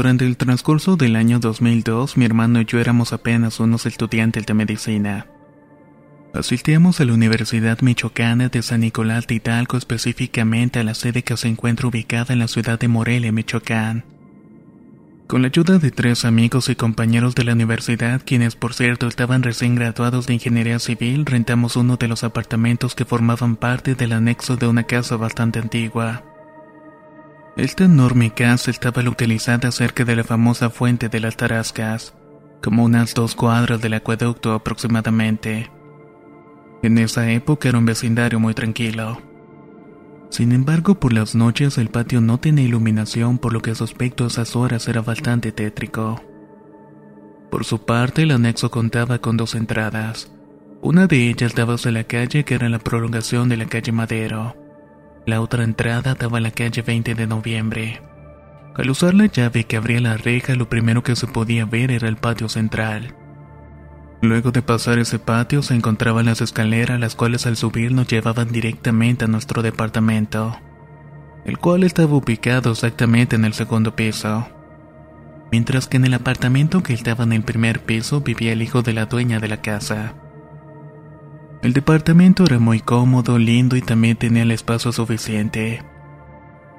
Durante el transcurso del año 2002, mi hermano y yo éramos apenas unos estudiantes de medicina. Asistíamos a la Universidad Michoacana de San Nicolás de Hidalgo, específicamente a la sede que se encuentra ubicada en la ciudad de Morelia, Michoacán. Con la ayuda de tres amigos y compañeros de la universidad, quienes por cierto estaban recién graduados de ingeniería civil, rentamos uno de los apartamentos que formaban parte del anexo de una casa bastante antigua. Esta enorme casa estaba localizada cerca de la famosa fuente de las Tarascas, como unas dos cuadras del acueducto aproximadamente. En esa época era un vecindario muy tranquilo. Sin embargo, por las noches el patio no tenía iluminación, por lo que su aspecto a esas horas era bastante tétrico. Por su parte, el anexo contaba con dos entradas. Una de ellas daba hacia la calle que era la prolongación de la calle Madero. La otra entrada daba a la calle 20 de noviembre. Al usar la llave que abría la reja, lo primero que se podía ver era el patio central. Luego de pasar ese patio se encontraban las escaleras, las cuales al subir nos llevaban directamente a nuestro departamento, el cual estaba ubicado exactamente en el segundo piso. Mientras que en el apartamento que estaba en el primer piso vivía el hijo de la dueña de la casa. El departamento era muy cómodo, lindo y también tenía el espacio suficiente.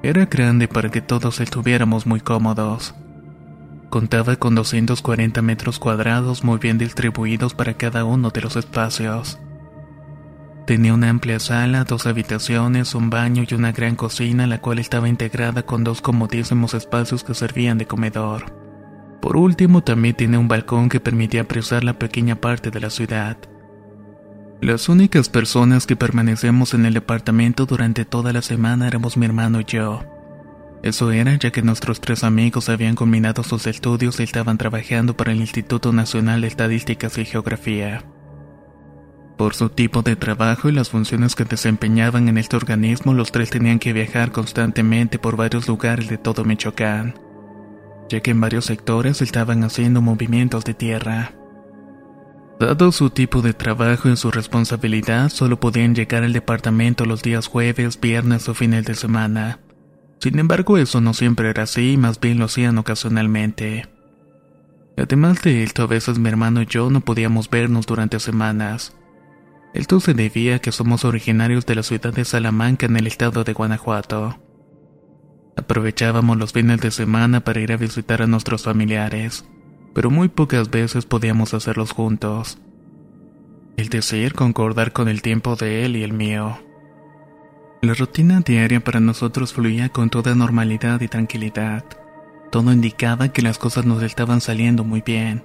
Era grande para que todos estuviéramos muy cómodos. Contaba con 240 metros cuadrados muy bien distribuidos para cada uno de los espacios. Tenía una amplia sala, dos habitaciones, un baño y una gran cocina, la cual estaba integrada con dos comodísimos espacios que servían de comedor. Por último, también tenía un balcón que permitía apreciar la pequeña parte de la ciudad. Las únicas personas que permanecemos en el departamento durante toda la semana éramos mi hermano y yo. Eso era ya que nuestros tres amigos habían combinado sus estudios y estaban trabajando para el Instituto Nacional de Estadísticas y Geografía. Por su tipo de trabajo y las funciones que desempeñaban en este organismo, los tres tenían que viajar constantemente por varios lugares de todo Michoacán, ya que en varios sectores estaban haciendo movimientos de tierra. Dado su tipo de trabajo y su responsabilidad, solo podían llegar al departamento los días jueves, viernes o fines de semana. Sin embargo, eso no siempre era así, más bien lo hacían ocasionalmente. Además de esto, a veces mi hermano y yo no podíamos vernos durante semanas. Esto se debía a que somos originarios de la ciudad de Salamanca en el estado de Guanajuato. Aprovechábamos los fines de semana para ir a visitar a nuestros familiares pero muy pocas veces podíamos hacerlos juntos. El decir concordar con el tiempo de él y el mío. La rutina diaria para nosotros fluía con toda normalidad y tranquilidad. Todo indicaba que las cosas nos estaban saliendo muy bien.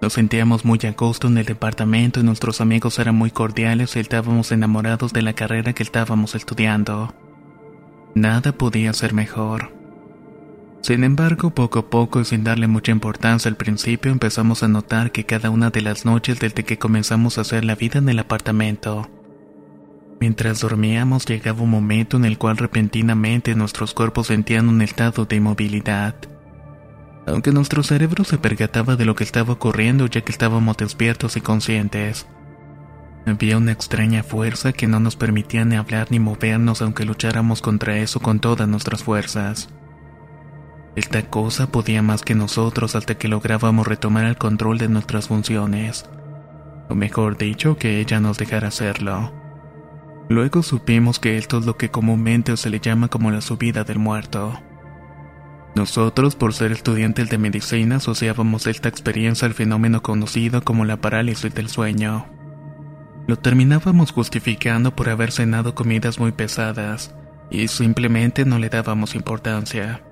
Nos sentíamos muy a gusto en el departamento y nuestros amigos eran muy cordiales y estábamos enamorados de la carrera que estábamos estudiando. Nada podía ser mejor. Sin embargo, poco a poco y sin darle mucha importancia al principio, empezamos a notar que cada una de las noches desde que comenzamos a hacer la vida en el apartamento, mientras dormíamos llegaba un momento en el cual repentinamente nuestros cuerpos sentían un estado de inmovilidad. Aunque nuestro cerebro se percataba de lo que estaba ocurriendo ya que estábamos despiertos y conscientes. Había una extraña fuerza que no nos permitía ni hablar ni movernos aunque lucháramos contra eso con todas nuestras fuerzas. Esta cosa podía más que nosotros hasta que lográbamos retomar el control de nuestras funciones. O mejor dicho, que ella nos dejara hacerlo. Luego supimos que esto es lo que comúnmente se le llama como la subida del muerto. Nosotros, por ser estudiantes de medicina, asociábamos esta experiencia al fenómeno conocido como la parálisis del sueño. Lo terminábamos justificando por haber cenado comidas muy pesadas, y simplemente no le dábamos importancia.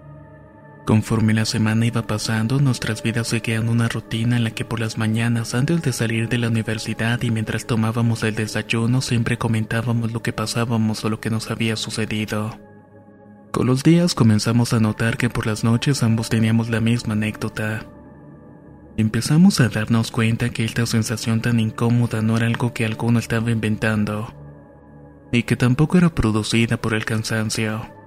Conforme la semana iba pasando, nuestras vidas seguían una rutina en la que por las mañanas, antes de salir de la universidad y mientras tomábamos el desayuno, siempre comentábamos lo que pasábamos o lo que nos había sucedido. Con los días comenzamos a notar que por las noches ambos teníamos la misma anécdota. Empezamos a darnos cuenta que esta sensación tan incómoda no era algo que alguno estaba inventando, y que tampoco era producida por el cansancio.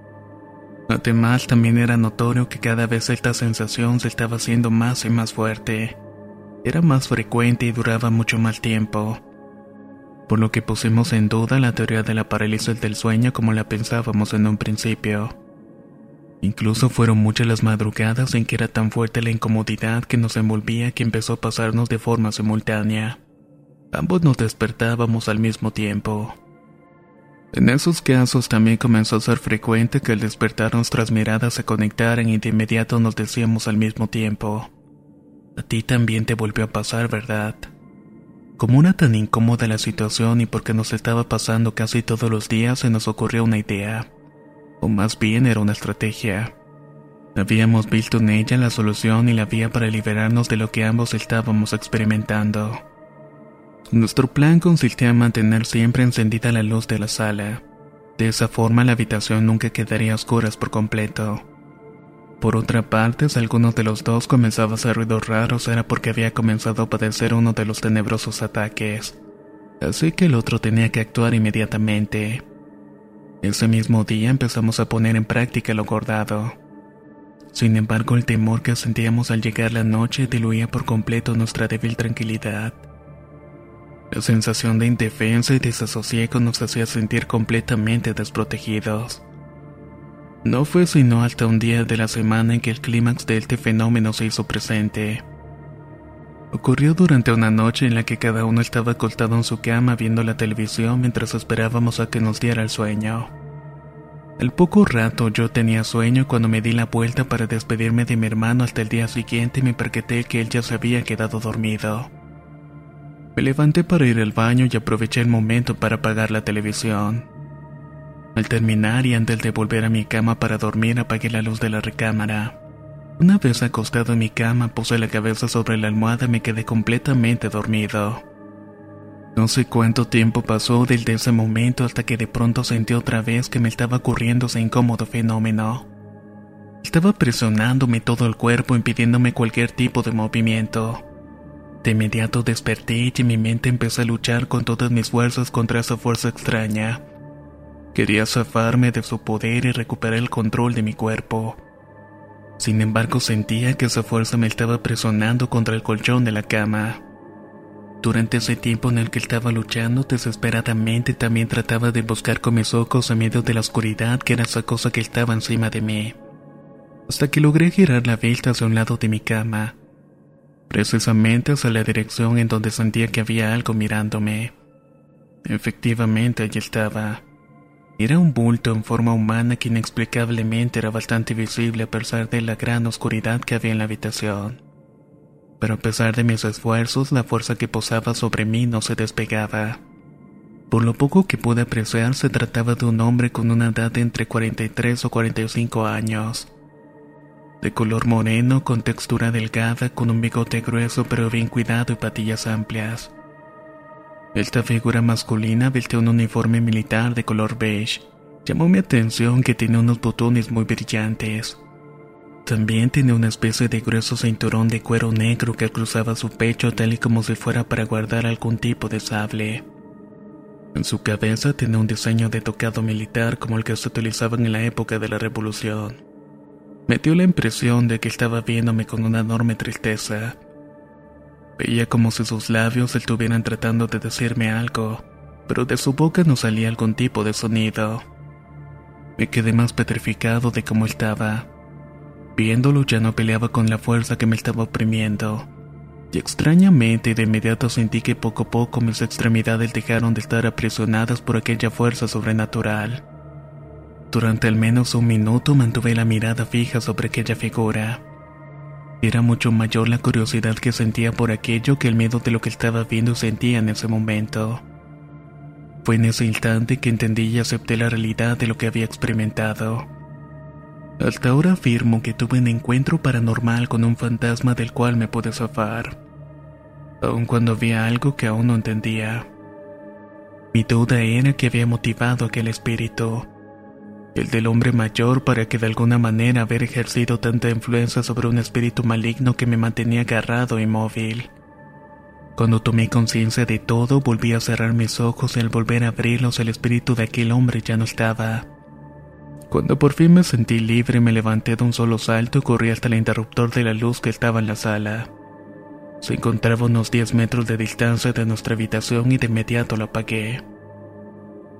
Además, también era notorio que cada vez esta sensación se estaba haciendo más y más fuerte. Era más frecuente y duraba mucho más tiempo. Por lo que pusimos en duda la teoría de la parálisis del sueño como la pensábamos en un principio. Incluso fueron muchas las madrugadas en que era tan fuerte la incomodidad que nos envolvía que empezó a pasarnos de forma simultánea. Ambos nos despertábamos al mismo tiempo. En esos casos también comenzó a ser frecuente que al despertar nuestras miradas se conectaran y de inmediato nos decíamos al mismo tiempo. A ti también te volvió a pasar, ¿verdad? Como una tan incómoda la situación y porque nos estaba pasando casi todos los días se nos ocurrió una idea o más bien era una estrategia. Habíamos visto en ella la solución y la vía para liberarnos de lo que ambos estábamos experimentando. Nuestro plan consistía en mantener siempre encendida la luz de la sala. De esa forma la habitación nunca quedaría a oscuras por completo. Por otra parte, si alguno de los dos comenzaba a hacer ruidos raros era porque había comenzado a padecer uno de los tenebrosos ataques. Así que el otro tenía que actuar inmediatamente. Ese mismo día empezamos a poner en práctica lo acordado. Sin embargo, el temor que sentíamos al llegar la noche diluía por completo nuestra débil tranquilidad. La sensación de indefensa y desasosiego nos hacía sentir completamente desprotegidos. No fue sino hasta un día de la semana en que el clímax de este fenómeno se hizo presente. Ocurrió durante una noche en la que cada uno estaba acostado en su cama viendo la televisión mientras esperábamos a que nos diera el sueño. Al poco rato yo tenía sueño cuando me di la vuelta para despedirme de mi hermano hasta el día siguiente me percaté que él ya se había quedado dormido. Me levanté para ir al baño y aproveché el momento para apagar la televisión. Al terminar y antes de volver a mi cama para dormir apagué la luz de la recámara. Una vez acostado en mi cama puse la cabeza sobre la almohada y me quedé completamente dormido. No sé cuánto tiempo pasó desde ese momento hasta que de pronto sentí otra vez que me estaba ocurriendo ese incómodo fenómeno. Estaba presionándome todo el cuerpo impidiéndome cualquier tipo de movimiento. De inmediato desperté y mi mente empezó a luchar con todas mis fuerzas contra esa fuerza extraña. Quería zafarme de su poder y recuperar el control de mi cuerpo. Sin embargo, sentía que esa fuerza me estaba presionando contra el colchón de la cama. Durante ese tiempo en el que estaba luchando desesperadamente, también trataba de buscar con mis ojos en medio de la oscuridad que era esa cosa que estaba encima de mí. Hasta que logré girar la vista hacia un lado de mi cama, precisamente hacia la dirección en donde sentía que había algo mirándome. Efectivamente, allí estaba. Era un bulto en forma humana que inexplicablemente era bastante visible a pesar de la gran oscuridad que había en la habitación. Pero a pesar de mis esfuerzos, la fuerza que posaba sobre mí no se despegaba. Por lo poco que pude apreciar, se trataba de un hombre con una edad de entre 43 o 45 años. De color moreno, con textura delgada, con un bigote grueso pero bien cuidado y patillas amplias. Esta figura masculina vestía un uniforme militar de color beige. Llamó mi atención que tenía unos botones muy brillantes. También tenía una especie de grueso cinturón de cuero negro que cruzaba su pecho tal y como si fuera para guardar algún tipo de sable. En su cabeza tenía un diseño de tocado militar como el que se utilizaban en la época de la Revolución. Me dio la impresión de que estaba viéndome con una enorme tristeza. Veía como si sus labios estuvieran tratando de decirme algo, pero de su boca no salía algún tipo de sonido. Me quedé más petrificado de cómo estaba. Viéndolo ya no peleaba con la fuerza que me estaba oprimiendo. Y extrañamente de inmediato sentí que poco a poco mis extremidades dejaron de estar aprisionadas por aquella fuerza sobrenatural. Durante al menos un minuto mantuve la mirada fija sobre aquella figura. Era mucho mayor la curiosidad que sentía por aquello que el miedo de lo que estaba viendo sentía en ese momento. Fue en ese instante que entendí y acepté la realidad de lo que había experimentado. Hasta ahora afirmo que tuve un encuentro paranormal con un fantasma del cual me pude zafar, aun cuando había algo que aún no entendía. Mi duda era que había motivado aquel espíritu, el del hombre mayor para que de alguna manera haber ejercido tanta influencia sobre un espíritu maligno que me mantenía agarrado e inmóvil. Cuando tomé conciencia de todo, volví a cerrar mis ojos y al volver a abrirlos el espíritu de aquel hombre ya no estaba. Cuando por fin me sentí libre me levanté de un solo salto y corrí hasta el interruptor de la luz que estaba en la sala. Se encontraba unos 10 metros de distancia de nuestra habitación y de inmediato lo apagué.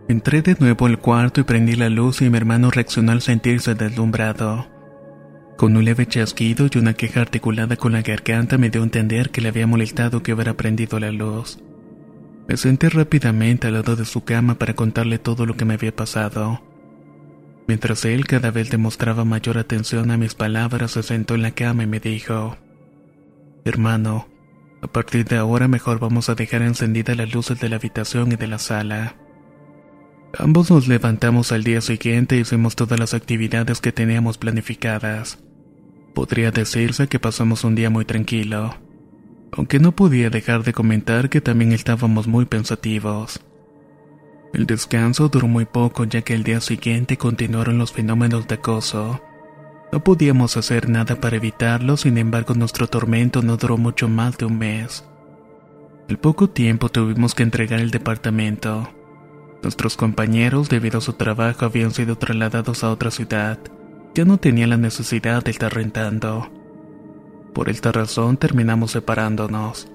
Entré de nuevo al cuarto y prendí la luz y mi hermano reaccionó al sentirse deslumbrado. Con un leve chasquido y una queja articulada con la garganta me dio a entender que le había molestado que hubiera prendido la luz. Me senté rápidamente al lado de su cama para contarle todo lo que me había pasado. Mientras él cada vez demostraba mayor atención a mis palabras, se sentó en la cama y me dijo, Hermano, a partir de ahora mejor vamos a dejar encendidas las luces de la habitación y de la sala. Ambos nos levantamos al día siguiente y hicimos todas las actividades que teníamos planificadas. Podría decirse que pasamos un día muy tranquilo, aunque no podía dejar de comentar que también estábamos muy pensativos. El descanso duró muy poco ya que el día siguiente continuaron los fenómenos de acoso. No podíamos hacer nada para evitarlo, sin embargo nuestro tormento no duró mucho más de un mes. Al poco tiempo tuvimos que entregar el departamento. Nuestros compañeros, debido a su trabajo, habían sido trasladados a otra ciudad. Ya no tenía la necesidad de estar rentando. Por esta razón terminamos separándonos.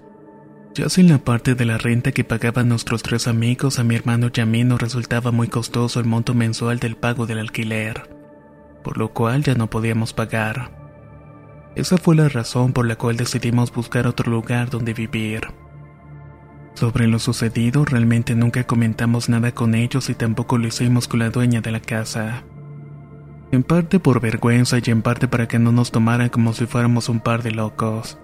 Ya sin la parte de la renta que pagaban nuestros tres amigos, a mi hermano y a mí nos resultaba muy costoso el monto mensual del pago del alquiler, por lo cual ya no podíamos pagar. Esa fue la razón por la cual decidimos buscar otro lugar donde vivir. Sobre lo sucedido realmente nunca comentamos nada con ellos y tampoco lo hicimos con la dueña de la casa. En parte por vergüenza y en parte para que no nos tomaran como si fuéramos un par de locos.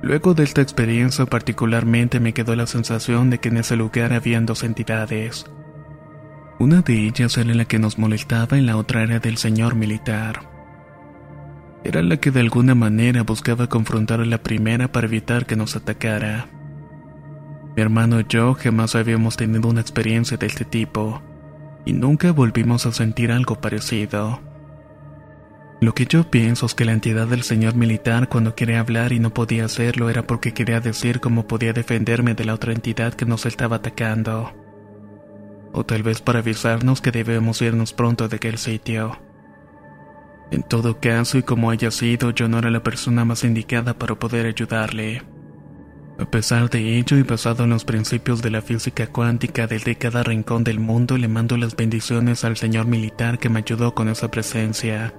Luego de esta experiencia particularmente me quedó la sensación de que en ese lugar habían dos entidades. Una de ellas era la que nos molestaba y la otra era del señor militar. Era la que de alguna manera buscaba confrontar a la primera para evitar que nos atacara. Mi hermano y yo jamás habíamos tenido una experiencia de este tipo, y nunca volvimos a sentir algo parecido. Lo que yo pienso es que la entidad del señor militar cuando quería hablar y no podía hacerlo era porque quería decir cómo podía defenderme de la otra entidad que nos estaba atacando. O tal vez para avisarnos que debemos irnos pronto de aquel sitio. En todo caso, y como haya sido, yo no era la persona más indicada para poder ayudarle. A pesar de ello y basado en los principios de la física cuántica desde cada rincón del mundo, le mando las bendiciones al señor militar que me ayudó con esa presencia.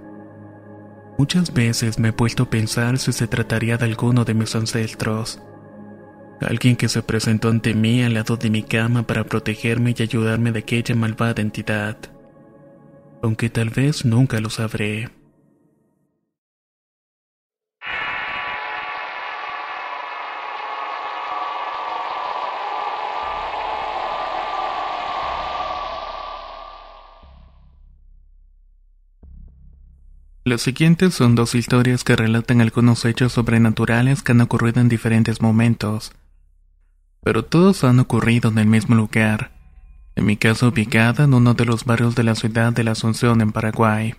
Muchas veces me he puesto a pensar si se trataría de alguno de mis ancestros. Alguien que se presentó ante mí al lado de mi cama para protegerme y ayudarme de aquella malvada entidad. Aunque tal vez nunca lo sabré. Las siguientes son dos historias que relatan algunos hechos sobrenaturales que han ocurrido en diferentes momentos, pero todos han ocurrido en el mismo lugar, en mi caso ubicada en uno de los barrios de la ciudad de la Asunción en Paraguay.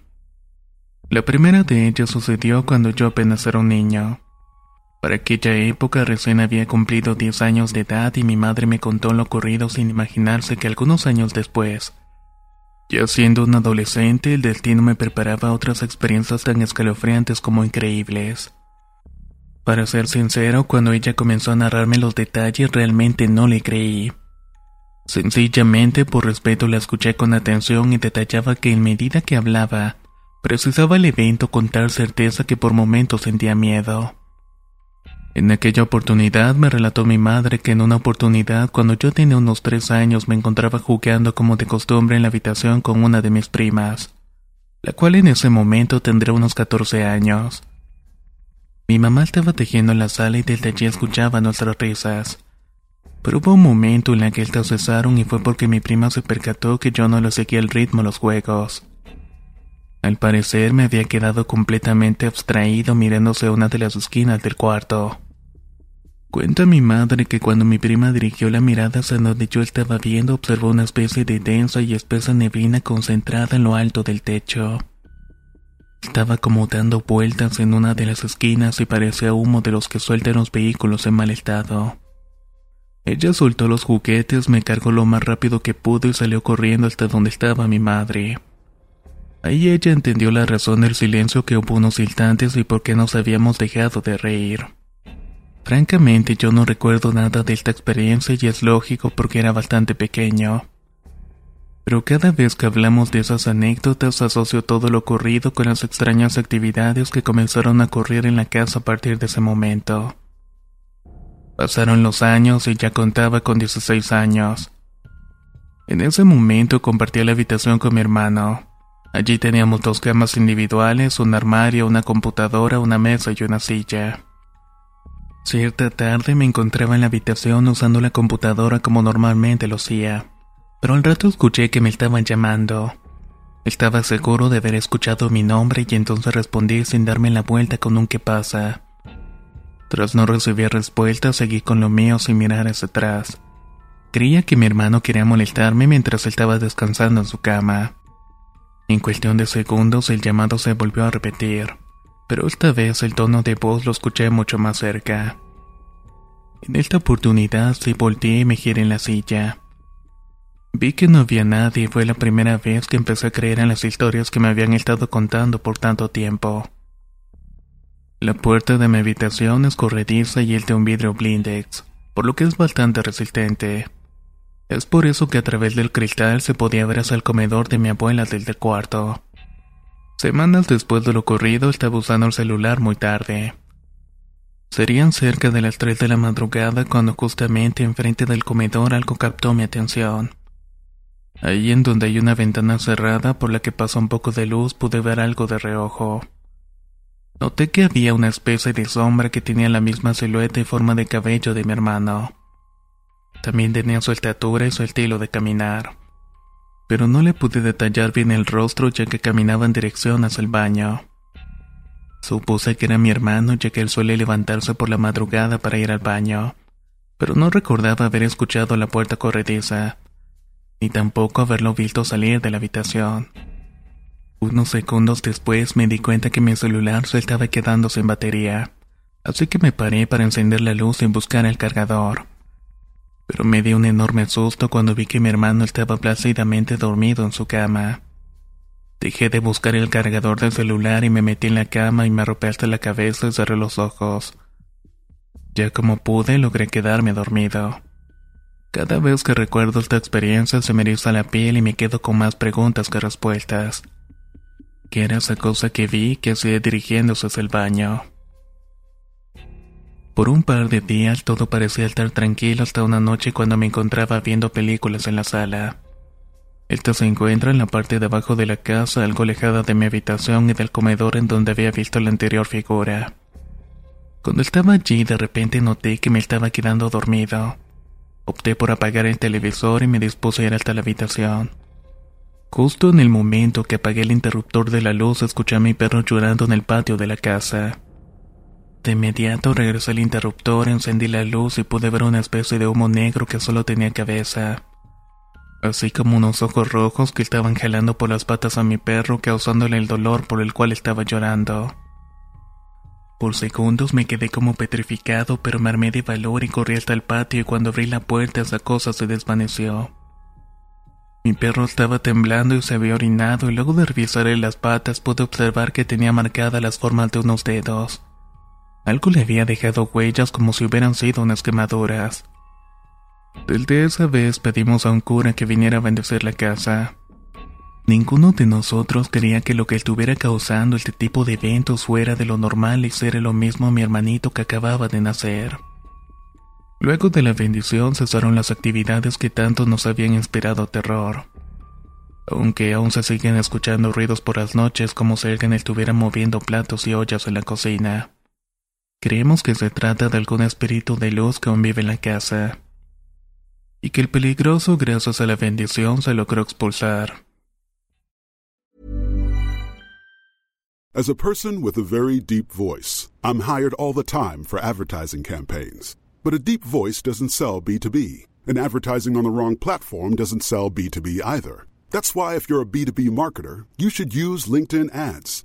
La primera de ellas sucedió cuando yo apenas era un niño. Para aquella época recién había cumplido 10 años de edad y mi madre me contó lo ocurrido sin imaginarse que algunos años después, ya siendo un adolescente, el destino me preparaba otras experiencias tan escalofriantes como increíbles. Para ser sincero, cuando ella comenzó a narrarme los detalles realmente no le creí. Sencillamente por respeto la escuché con atención y detallaba que en medida que hablaba, precisaba el evento con tal certeza que por momentos sentía miedo. En aquella oportunidad me relató mi madre que en una oportunidad cuando yo tenía unos tres años me encontraba jugando como de costumbre en la habitación con una de mis primas, la cual en ese momento tendría unos 14 años. Mi mamá estaba tejiendo en la sala y desde allí escuchaba nuestras risas. Pero hubo un momento en el que estas cesaron y fue porque mi prima se percató que yo no le seguía el ritmo a los juegos. Al parecer me había quedado completamente abstraído mirándose una de las esquinas del cuarto. Cuenta mi madre que cuando mi prima dirigió la mirada hacia donde yo estaba viendo observó una especie de densa y espesa neblina concentrada en lo alto del techo. Estaba como dando vueltas en una de las esquinas y parecía humo de los que sueltan los vehículos en mal estado. Ella soltó los juguetes, me cargó lo más rápido que pudo y salió corriendo hasta donde estaba mi madre. Ahí ella entendió la razón del silencio que hubo unos instantes y por qué nos habíamos dejado de reír. Francamente yo no recuerdo nada de esta experiencia y es lógico porque era bastante pequeño. Pero cada vez que hablamos de esas anécdotas asocio todo lo ocurrido con las extrañas actividades que comenzaron a ocurrir en la casa a partir de ese momento. Pasaron los años y ya contaba con 16 años. En ese momento compartía la habitación con mi hermano. Allí teníamos dos camas individuales, un armario, una computadora, una mesa y una silla. Cierta tarde me encontraba en la habitación usando la computadora como normalmente lo hacía, pero al rato escuché que me estaban llamando. Estaba seguro de haber escuchado mi nombre y entonces respondí sin darme la vuelta con un qué pasa. Tras no recibir respuesta, seguí con lo mío sin mirar hacia atrás. Creía que mi hermano quería molestarme mientras estaba descansando en su cama. En cuestión de segundos el llamado se volvió a repetir, pero esta vez el tono de voz lo escuché mucho más cerca. En esta oportunidad sí volteé y me giré en la silla. Vi que no había nadie y fue la primera vez que empecé a creer en las historias que me habían estado contando por tanto tiempo. La puerta de mi habitación es corrediza y el de un vidrio blindex, por lo que es bastante resistente. Es por eso que a través del cristal se podía ver hasta el comedor de mi abuela desde el cuarto. Semanas después de lo ocurrido estaba usando el celular muy tarde. Serían cerca de las 3 de la madrugada cuando justamente enfrente del comedor algo captó mi atención. Ahí en donde hay una ventana cerrada por la que pasa un poco de luz pude ver algo de reojo. Noté que había una especie de sombra que tenía la misma silueta y forma de cabello de mi hermano. También tenía su estatura y su estilo de caminar. Pero no le pude detallar bien el rostro ya que caminaba en dirección hacia el baño. Supuse que era mi hermano ya que él suele levantarse por la madrugada para ir al baño, pero no recordaba haber escuchado la puerta corrediza, ni tampoco haberlo visto salir de la habitación. Unos segundos después me di cuenta que mi celular se estaba quedando sin batería, así que me paré para encender la luz y buscar el cargador pero me di un enorme susto cuando vi que mi hermano estaba plácidamente dormido en su cama. Dejé de buscar el cargador del celular y me metí en la cama y me arropé hasta la cabeza y cerré los ojos. Ya como pude, logré quedarme dormido. Cada vez que recuerdo esta experiencia se me eriza la piel y me quedo con más preguntas que respuestas. ¿Qué era esa cosa que vi que hacía dirigiéndose hacia el baño? Por un par de días todo parecía estar tranquilo hasta una noche cuando me encontraba viendo películas en la sala. Esta se encuentra en la parte de abajo de la casa, algo alejada de mi habitación y del comedor en donde había visto la anterior figura. Cuando estaba allí de repente noté que me estaba quedando dormido. Opté por apagar el televisor y me dispuse a ir hasta la habitación. Justo en el momento que apagué el interruptor de la luz escuché a mi perro llorando en el patio de la casa. De inmediato regresé al interruptor, encendí la luz y pude ver una especie de humo negro que solo tenía cabeza. Así como unos ojos rojos que estaban jalando por las patas a mi perro causándole el dolor por el cual estaba llorando. Por segundos me quedé como petrificado, pero me armé de valor y corrí hasta el patio y cuando abrí la puerta esa cosa se desvaneció. Mi perro estaba temblando y se había orinado y luego de revisarle las patas pude observar que tenía marcadas las formas de unos dedos. Algo le había dejado huellas como si hubieran sido unas quemaduras. Desde esa vez pedimos a un cura que viniera a bendecir la casa. Ninguno de nosotros quería que lo que estuviera causando este tipo de eventos fuera de lo normal y ser lo mismo a mi hermanito que acababa de nacer. Luego de la bendición cesaron las actividades que tanto nos habían inspirado terror. Aunque aún se siguen escuchando ruidos por las noches como si alguien estuviera moviendo platos y ollas en la cocina. Creemos que se trata de algún espíritu de luz que aún vive en la casa. Y que el peligroso, gracias a la bendición, se logró expulsar. As a person with a very deep voice, I'm hired all the time for advertising campaigns. But a deep voice doesn't sell B2B, and advertising on the wrong platform doesn't sell B2B either. That's why, if you're a B2B marketer, you should use LinkedIn ads.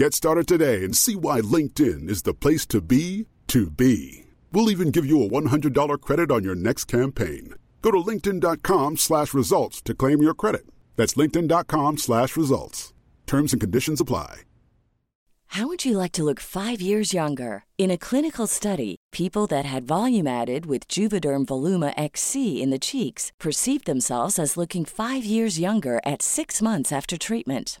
Get started today and see why LinkedIn is the place to be to be. We'll even give you a $100 credit on your next campaign. Go to linkedin.com slash results to claim your credit. That's linkedin.com slash results. Terms and conditions apply. How would you like to look five years younger? In a clinical study, people that had volume added with Juvederm Voluma XC in the cheeks perceived themselves as looking five years younger at six months after treatment.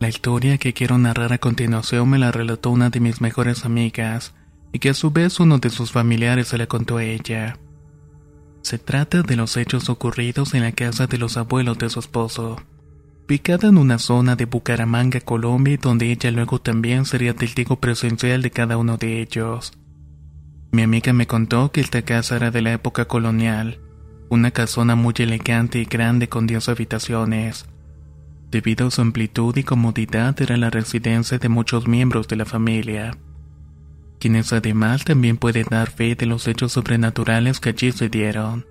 La historia que quiero narrar a continuación me la relató una de mis mejores amigas, y que a su vez uno de sus familiares se la contó a ella. Se trata de los hechos ocurridos en la casa de los abuelos de su esposo, ubicada en una zona de Bucaramanga, Colombia, donde ella luego también sería testigo presencial de cada uno de ellos. Mi amiga me contó que esta casa era de la época colonial, una casona muy elegante y grande con 10 habitaciones. Debido a su amplitud y comodidad era la residencia de muchos miembros de la familia, quienes además también pueden dar fe de los hechos sobrenaturales que allí se dieron.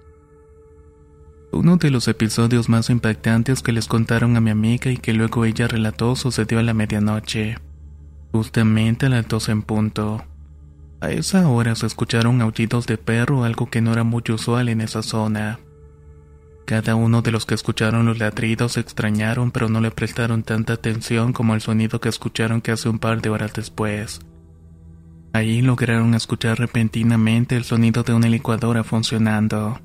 Uno de los episodios más impactantes que les contaron a mi amiga y que luego ella relató sucedió a la medianoche, justamente a las 12 en punto. A esa hora se escucharon aullidos de perro, algo que no era muy usual en esa zona. Cada uno de los que escucharon los ladridos se extrañaron pero no le prestaron tanta atención como el sonido que escucharon que hace un par de horas después. Ahí lograron escuchar repentinamente el sonido de una licuadora funcionando.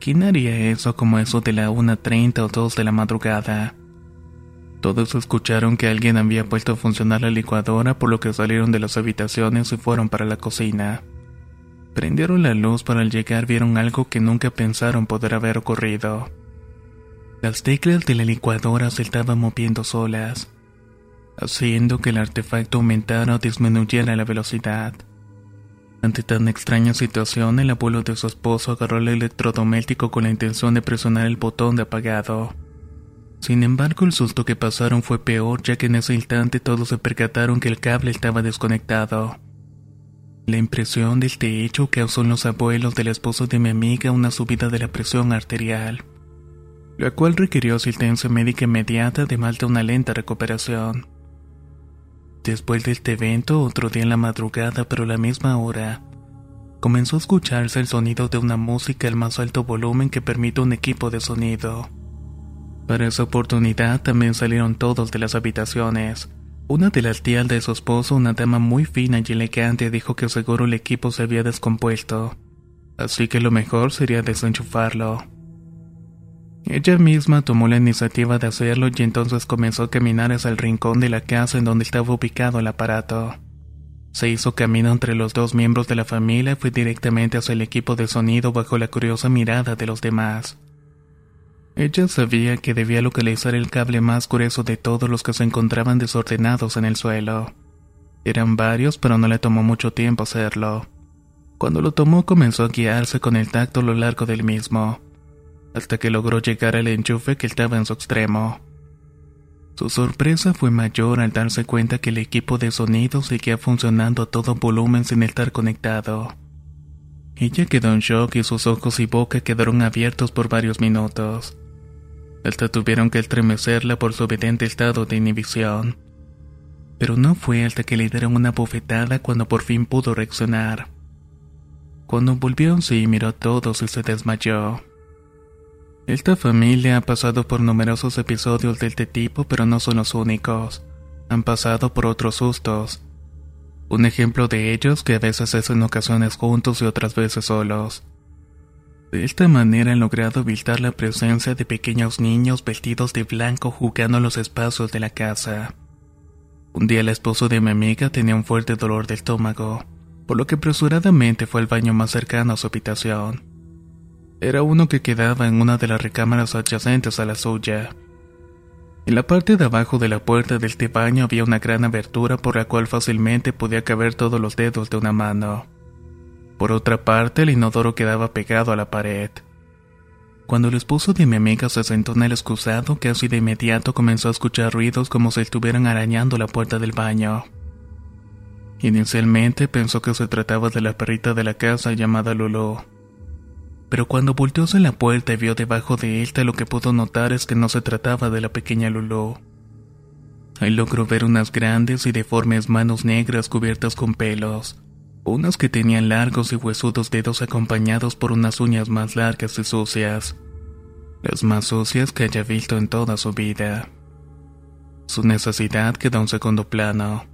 ¿Quién haría eso como eso de la 1.30 o 2 de la madrugada? Todos escucharon que alguien había puesto a funcionar la licuadora por lo que salieron de las habitaciones y fueron para la cocina. Prendieron la luz, pero al llegar vieron algo que nunca pensaron poder haber ocurrido. Las teclas de la licuadora se estaban moviendo solas, haciendo que el artefacto aumentara o disminuyera la velocidad. Ante tan extraña situación, el abuelo de su esposo agarró el electrodoméstico con la intención de presionar el botón de apagado. Sin embargo, el susto que pasaron fue peor, ya que en ese instante todos se percataron que el cable estaba desconectado. La impresión de este hecho causó en los abuelos del esposo de mi amiga una subida de la presión arterial, la cual requirió asistencia médica inmediata además de una lenta recuperación. Después de este evento, otro día en la madrugada pero a la misma hora, comenzó a escucharse el sonido de una música al más alto volumen que permite un equipo de sonido. Para esa oportunidad también salieron todos de las habitaciones. Una de las tías de su esposo, una dama muy fina y elegante, dijo que seguro el equipo se había descompuesto, así que lo mejor sería desenchufarlo. Ella misma tomó la iniciativa de hacerlo y entonces comenzó a caminar hacia el rincón de la casa en donde estaba ubicado el aparato. Se hizo camino entre los dos miembros de la familia y fue directamente hacia el equipo de sonido bajo la curiosa mirada de los demás. Ella sabía que debía localizar el cable más grueso de todos los que se encontraban desordenados en el suelo. Eran varios, pero no le tomó mucho tiempo hacerlo. Cuando lo tomó comenzó a guiarse con el tacto a lo largo del mismo, hasta que logró llegar al enchufe que estaba en su extremo. Su sorpresa fue mayor al darse cuenta que el equipo de sonido seguía funcionando a todo volumen sin estar conectado. Ella quedó en shock y sus ojos y boca quedaron abiertos por varios minutos. Hasta tuvieron que estremecerla por su evidente estado de inhibición. Pero no fue hasta que le dieron una bofetada cuando por fin pudo reaccionar. Cuando volvió en sí miró a todos y se desmayó. Esta familia ha pasado por numerosos episodios de este tipo, pero no son los únicos. Han pasado por otros sustos. Un ejemplo de ellos que a veces es en ocasiones juntos y otras veces solos. De esta manera han logrado evitar la presencia de pequeños niños vestidos de blanco jugando en los espacios de la casa. Un día el esposo de mi amiga tenía un fuerte dolor de estómago, por lo que apresuradamente fue al baño más cercano a su habitación. Era uno que quedaba en una de las recámaras adyacentes a la suya. En la parte de abajo de la puerta del este baño había una gran abertura por la cual fácilmente podía caber todos los dedos de una mano. Por otra parte, el inodoro quedaba pegado a la pared. Cuando el esposo de mi amiga se sentó en el excusado, casi de inmediato comenzó a escuchar ruidos como si estuvieran arañando la puerta del baño. Inicialmente pensó que se trataba de la perrita de la casa llamada Lulu. Pero cuando volteó hacia la puerta y vio debajo de esta, lo que pudo notar es que no se trataba de la pequeña Lulu. Ahí logró ver unas grandes y deformes manos negras cubiertas con pelos unos que tenían largos y huesudos dedos acompañados por unas uñas más largas y sucias, las más sucias que haya visto en toda su vida. Su necesidad quedó en segundo plano.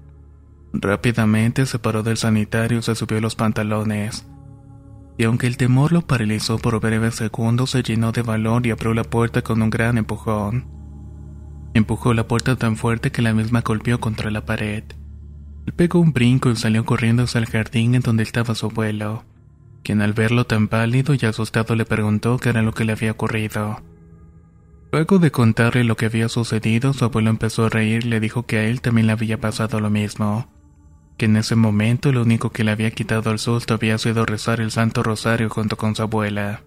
Rápidamente se paró del sanitario y se subió los pantalones. Y aunque el temor lo paralizó por breves segundos, se llenó de valor y abrió la puerta con un gran empujón. Empujó la puerta tan fuerte que la misma golpeó contra la pared. Pegó un brinco y salió corriendo hacia el jardín en donde estaba su abuelo, quien al verlo tan pálido y asustado le preguntó qué era lo que le había ocurrido. Luego de contarle lo que había sucedido, su abuelo empezó a reír y le dijo que a él también le había pasado lo mismo, que en ese momento lo único que le había quitado el susto había sido rezar el Santo Rosario junto con su abuela.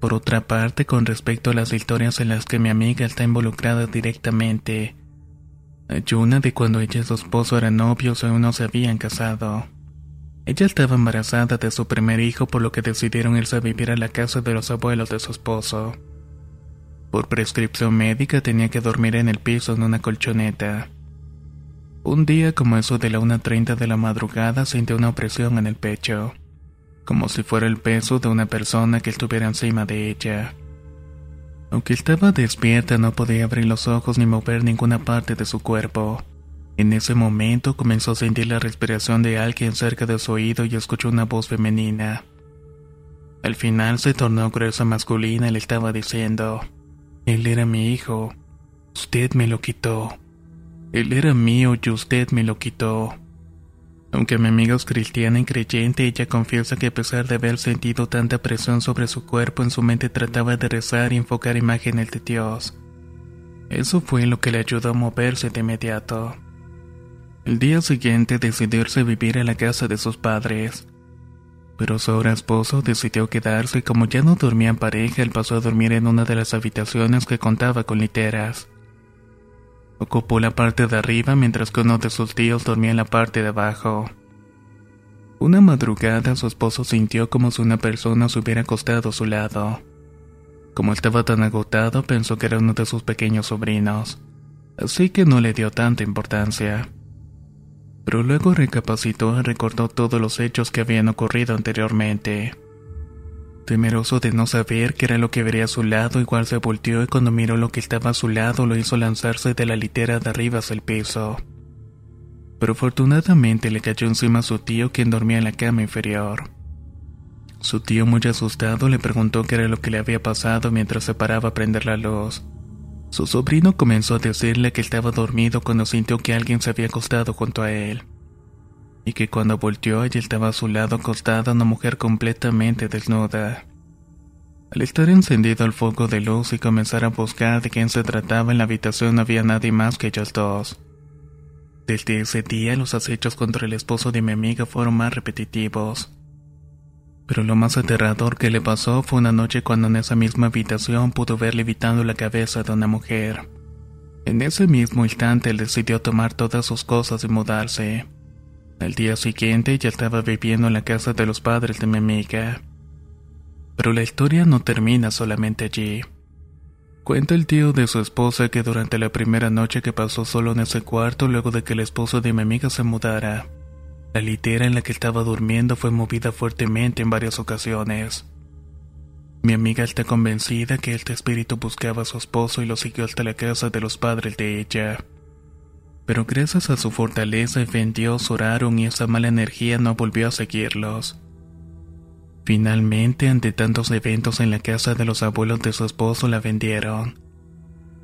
Por otra parte, con respecto a las historias en las que mi amiga está involucrada directamente, hay una de cuando ella y su esposo eran novios o aún no se habían casado. Ella estaba embarazada de su primer hijo por lo que decidieron irse a vivir a la casa de los abuelos de su esposo. Por prescripción médica tenía que dormir en el piso en una colchoneta. Un día como eso de la 1.30 de la madrugada sintió una opresión en el pecho, como si fuera el peso de una persona que estuviera encima de ella. Aunque estaba despierta no podía abrir los ojos ni mover ninguna parte de su cuerpo. En ese momento comenzó a sentir la respiración de alguien cerca de su oído y escuchó una voz femenina. Al final se tornó gruesa masculina y le estaba diciendo, Él era mi hijo, usted me lo quitó. Él era mío y usted me lo quitó. Aunque mi amiga es cristiana y creyente, ella confiesa que a pesar de haber sentido tanta presión sobre su cuerpo, en su mente trataba de rezar y enfocar imágenes de Dios. Eso fue lo que le ayudó a moverse de inmediato. El día siguiente decidió irse a vivir a la casa de sus padres. Pero su ahora esposo decidió quedarse y como ya no dormía en pareja, él pasó a dormir en una de las habitaciones que contaba con literas. Ocupó la parte de arriba mientras que uno de sus tíos dormía en la parte de abajo. Una madrugada su esposo sintió como si una persona se hubiera acostado a su lado. Como estaba tan agotado, pensó que era uno de sus pequeños sobrinos, así que no le dio tanta importancia. Pero luego recapacitó y recordó todos los hechos que habían ocurrido anteriormente. Temeroso de no saber qué era lo que vería a su lado, igual se volteó y cuando miró lo que estaba a su lado lo hizo lanzarse de la litera de arriba hacia el piso. Pero afortunadamente le cayó encima a su tío quien dormía en la cama inferior. Su tío muy asustado le preguntó qué era lo que le había pasado mientras se paraba a prender la luz. Su sobrino comenzó a decirle que estaba dormido cuando sintió que alguien se había acostado junto a él y que cuando volteó ella estaba a su lado acostada una mujer completamente desnuda. Al estar encendido el foco de luz y comenzar a buscar de quién se trataba en la habitación no había nadie más que ellos dos. Desde ese día los acechos contra el esposo de mi amiga fueron más repetitivos. Pero lo más aterrador que le pasó fue una noche cuando en esa misma habitación pudo ver levitando la cabeza de una mujer. En ese mismo instante él decidió tomar todas sus cosas y mudarse. Al día siguiente ya estaba viviendo en la casa de los padres de mi amiga. Pero la historia no termina solamente allí. Cuenta el tío de su esposa que durante la primera noche que pasó solo en ese cuarto luego de que el esposo de mi amiga se mudara, la litera en la que estaba durmiendo fue movida fuertemente en varias ocasiones. Mi amiga está convencida que este espíritu buscaba a su esposo y lo siguió hasta la casa de los padres de ella pero gracias a su fortaleza y fe Dios oraron y esa mala energía no volvió a seguirlos. Finalmente, ante tantos eventos en la casa de los abuelos de su esposo, la vendieron.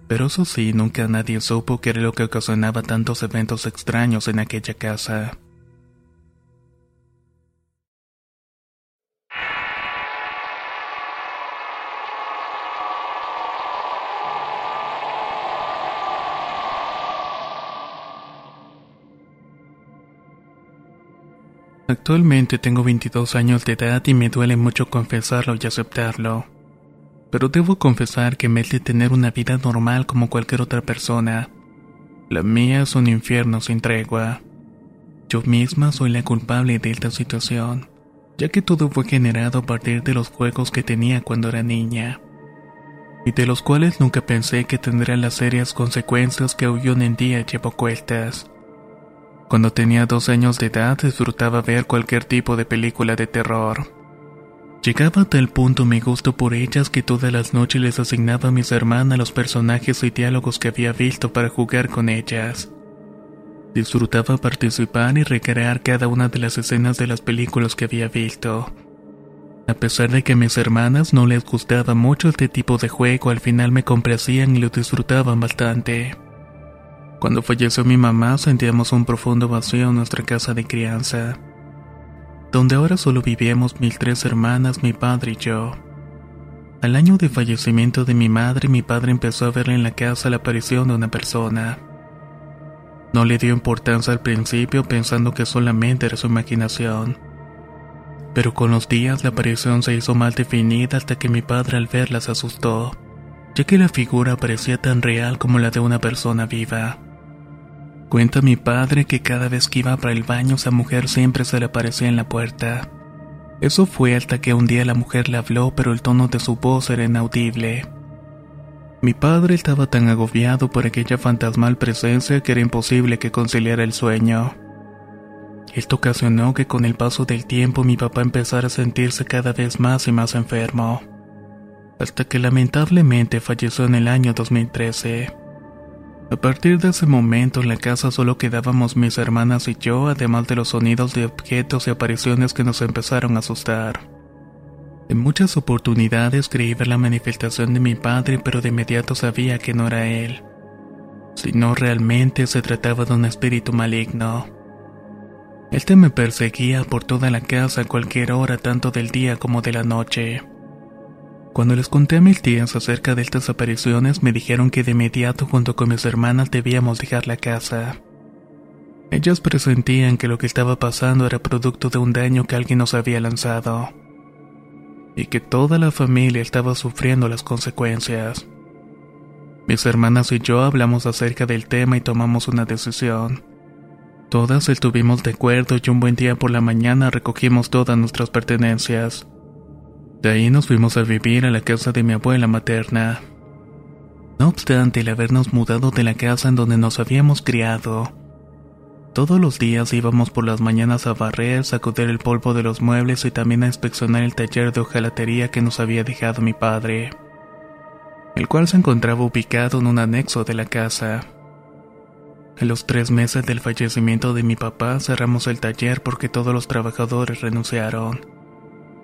Pero eso sí, nunca nadie supo qué era lo que ocasionaba tantos eventos extraños en aquella casa. Actualmente tengo 22 años de edad y me duele mucho confesarlo y aceptarlo. Pero debo confesar que me de tener una vida normal como cualquier otra persona. La mía es un infierno sin tregua. Yo misma soy la culpable de esta situación, ya que todo fue generado a partir de los juegos que tenía cuando era niña, y de los cuales nunca pensé que tendrían las serias consecuencias que hoy en día llevo cuestas. Cuando tenía dos años de edad disfrutaba ver cualquier tipo de película de terror. Llegaba a tal punto mi gusto por ellas que todas las noches les asignaba a mis hermanas los personajes y diálogos que había visto para jugar con ellas. Disfrutaba participar y recrear cada una de las escenas de las películas que había visto. A pesar de que a mis hermanas no les gustaba mucho este tipo de juego, al final me complacían y lo disfrutaban bastante. Cuando falleció mi mamá sentíamos un profundo vacío en nuestra casa de crianza, donde ahora solo vivíamos mis tres hermanas, mi padre y yo. Al año de fallecimiento de mi madre, mi padre empezó a ver en la casa la aparición de una persona. No le dio importancia al principio pensando que solamente era su imaginación. Pero con los días la aparición se hizo mal definida hasta que mi padre al verla se asustó, ya que la figura parecía tan real como la de una persona viva. Cuenta mi padre que cada vez que iba para el baño esa mujer siempre se le aparecía en la puerta. Eso fue hasta que un día la mujer le habló pero el tono de su voz era inaudible. Mi padre estaba tan agobiado por aquella fantasmal presencia que era imposible que conciliara el sueño. Esto ocasionó que con el paso del tiempo mi papá empezara a sentirse cada vez más y más enfermo, hasta que lamentablemente falleció en el año 2013. A partir de ese momento en la casa solo quedábamos mis hermanas y yo, además de los sonidos de objetos y apariciones que nos empezaron a asustar. En muchas oportunidades creí ver la manifestación de mi padre, pero de inmediato sabía que no era él, sino realmente se trataba de un espíritu maligno. Este me perseguía por toda la casa a cualquier hora, tanto del día como de la noche. Cuando les conté a mis tías acerca de estas apariciones, me dijeron que de inmediato junto con mis hermanas debíamos dejar la casa. Ellas presentían que lo que estaba pasando era producto de un daño que alguien nos había lanzado, y que toda la familia estaba sufriendo las consecuencias. Mis hermanas y yo hablamos acerca del tema y tomamos una decisión. Todas estuvimos de acuerdo y un buen día por la mañana recogimos todas nuestras pertenencias. De ahí nos fuimos a vivir a la casa de mi abuela materna. No obstante el habernos mudado de la casa en donde nos habíamos criado, Todos los días íbamos por las mañanas a barrer, sacudir el polvo de los muebles y también a inspeccionar el taller de hojalatería que nos había dejado mi padre, el cual se encontraba ubicado en un anexo de la casa. A los tres meses del fallecimiento de mi papá cerramos el taller porque todos los trabajadores renunciaron.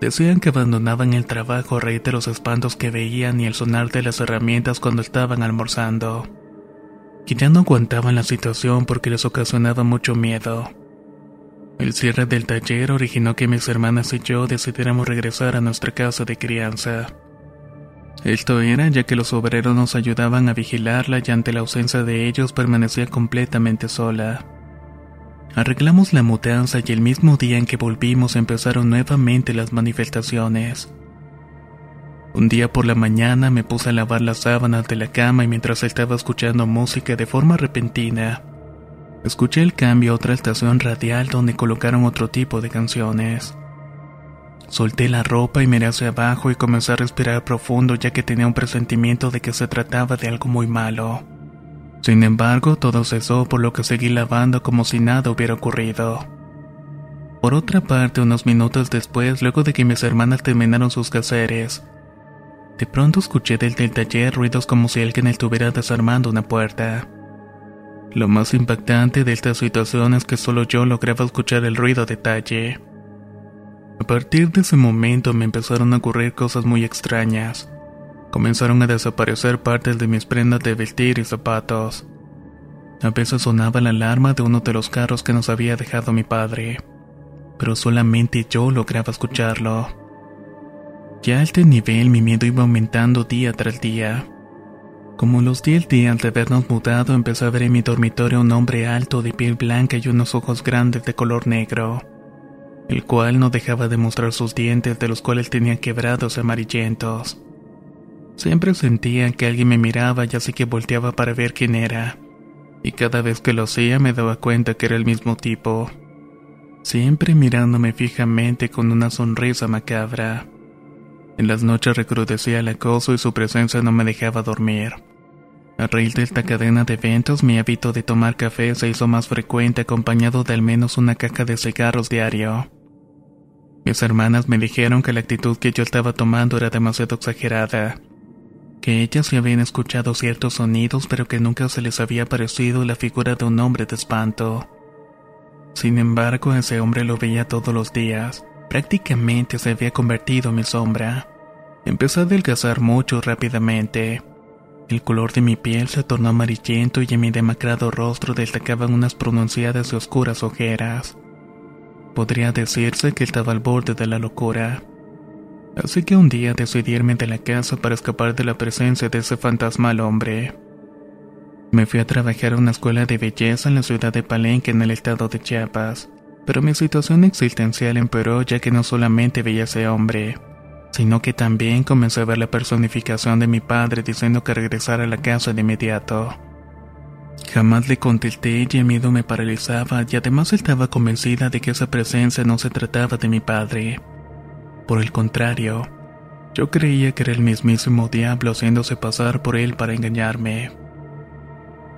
Decían que abandonaban el trabajo a raíz de los espantos que veían y el sonar de las herramientas cuando estaban almorzando que ya no aguantaban la situación porque les ocasionaba mucho miedo. El cierre del taller originó que mis hermanas y yo decidiéramos regresar a nuestra casa de crianza. Esto era ya que los obreros nos ayudaban a vigilarla y ante la ausencia de ellos permanecía completamente sola. Arreglamos la mudanza y el mismo día en que volvimos empezaron nuevamente las manifestaciones. Un día por la mañana me puse a lavar las sábanas de la cama y mientras estaba escuchando música de forma repentina, escuché el cambio a otra estación radial donde colocaron otro tipo de canciones. Solté la ropa y miré hacia abajo y comencé a respirar profundo ya que tenía un presentimiento de que se trataba de algo muy malo. Sin embargo, todo cesó por lo que seguí lavando como si nada hubiera ocurrido. Por otra parte, unos minutos después, luego de que mis hermanas terminaron sus quehaceres, de pronto escuché del taller ruidos como si alguien estuviera desarmando una puerta. Lo más impactante de esta situación es que solo yo lograba escuchar el ruido de talle. A partir de ese momento me empezaron a ocurrir cosas muy extrañas. Comenzaron a desaparecer partes de mis prendas de vestir y zapatos. A veces sonaba la alarma de uno de los carros que nos había dejado mi padre, pero solamente yo lograba escucharlo. Ya a este nivel mi miedo iba aumentando día tras día. Como los diez días de habernos mudado empecé a ver en mi dormitorio un hombre alto de piel blanca y unos ojos grandes de color negro, el cual no dejaba de mostrar sus dientes de los cuales tenía quebrados amarillentos. Siempre sentía que alguien me miraba y así que volteaba para ver quién era, y cada vez que lo hacía me daba cuenta que era el mismo tipo, siempre mirándome fijamente con una sonrisa macabra. En las noches recrudecía el acoso y su presencia no me dejaba dormir. A raíz de esta cadena de eventos, mi hábito de tomar café se hizo más frecuente acompañado de al menos una caja de cigarros diario. Mis hermanas me dijeron que la actitud que yo estaba tomando era demasiado exagerada, que ellas sí habían escuchado ciertos sonidos pero que nunca se les había parecido la figura de un hombre de espanto. Sin embargo, ese hombre lo veía todos los días, Prácticamente se había convertido en mi sombra. Empecé a adelgazar mucho rápidamente. El color de mi piel se tornó amarillento y en mi demacrado rostro destacaban unas pronunciadas y oscuras ojeras. Podría decirse que estaba al borde de la locura. Así que un día decidí irme de la casa para escapar de la presencia de ese fantasmal hombre. Me fui a trabajar a una escuela de belleza en la ciudad de Palenque en el estado de Chiapas pero mi situación existencial empeoró ya que no solamente veía a ese hombre, sino que también comencé a ver la personificación de mi padre diciendo que regresara a la casa de inmediato. Jamás le contesté y el miedo me paralizaba y además estaba convencida de que esa presencia no se trataba de mi padre. Por el contrario, yo creía que era el mismísimo diablo haciéndose pasar por él para engañarme.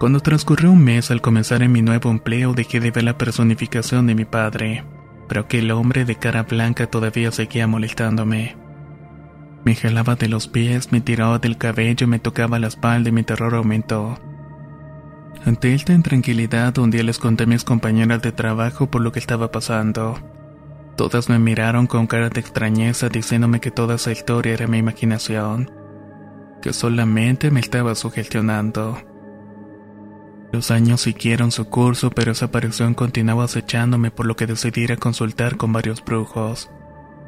Cuando transcurrió un mes al comenzar en mi nuevo empleo dejé de ver la personificación de mi padre, pero aquel hombre de cara blanca todavía seguía molestándome. Me jalaba de los pies, me tiraba del cabello me tocaba la espalda y mi terror aumentó. Ante esta intranquilidad un día les conté a mis compañeras de trabajo por lo que estaba pasando. Todas me miraron con cara de extrañeza diciéndome que toda esa historia era mi imaginación, que solamente me estaba sugestionando. Los años siguieron su curso, pero esa aparición continuaba acechándome por lo que decidí ir a consultar con varios brujos.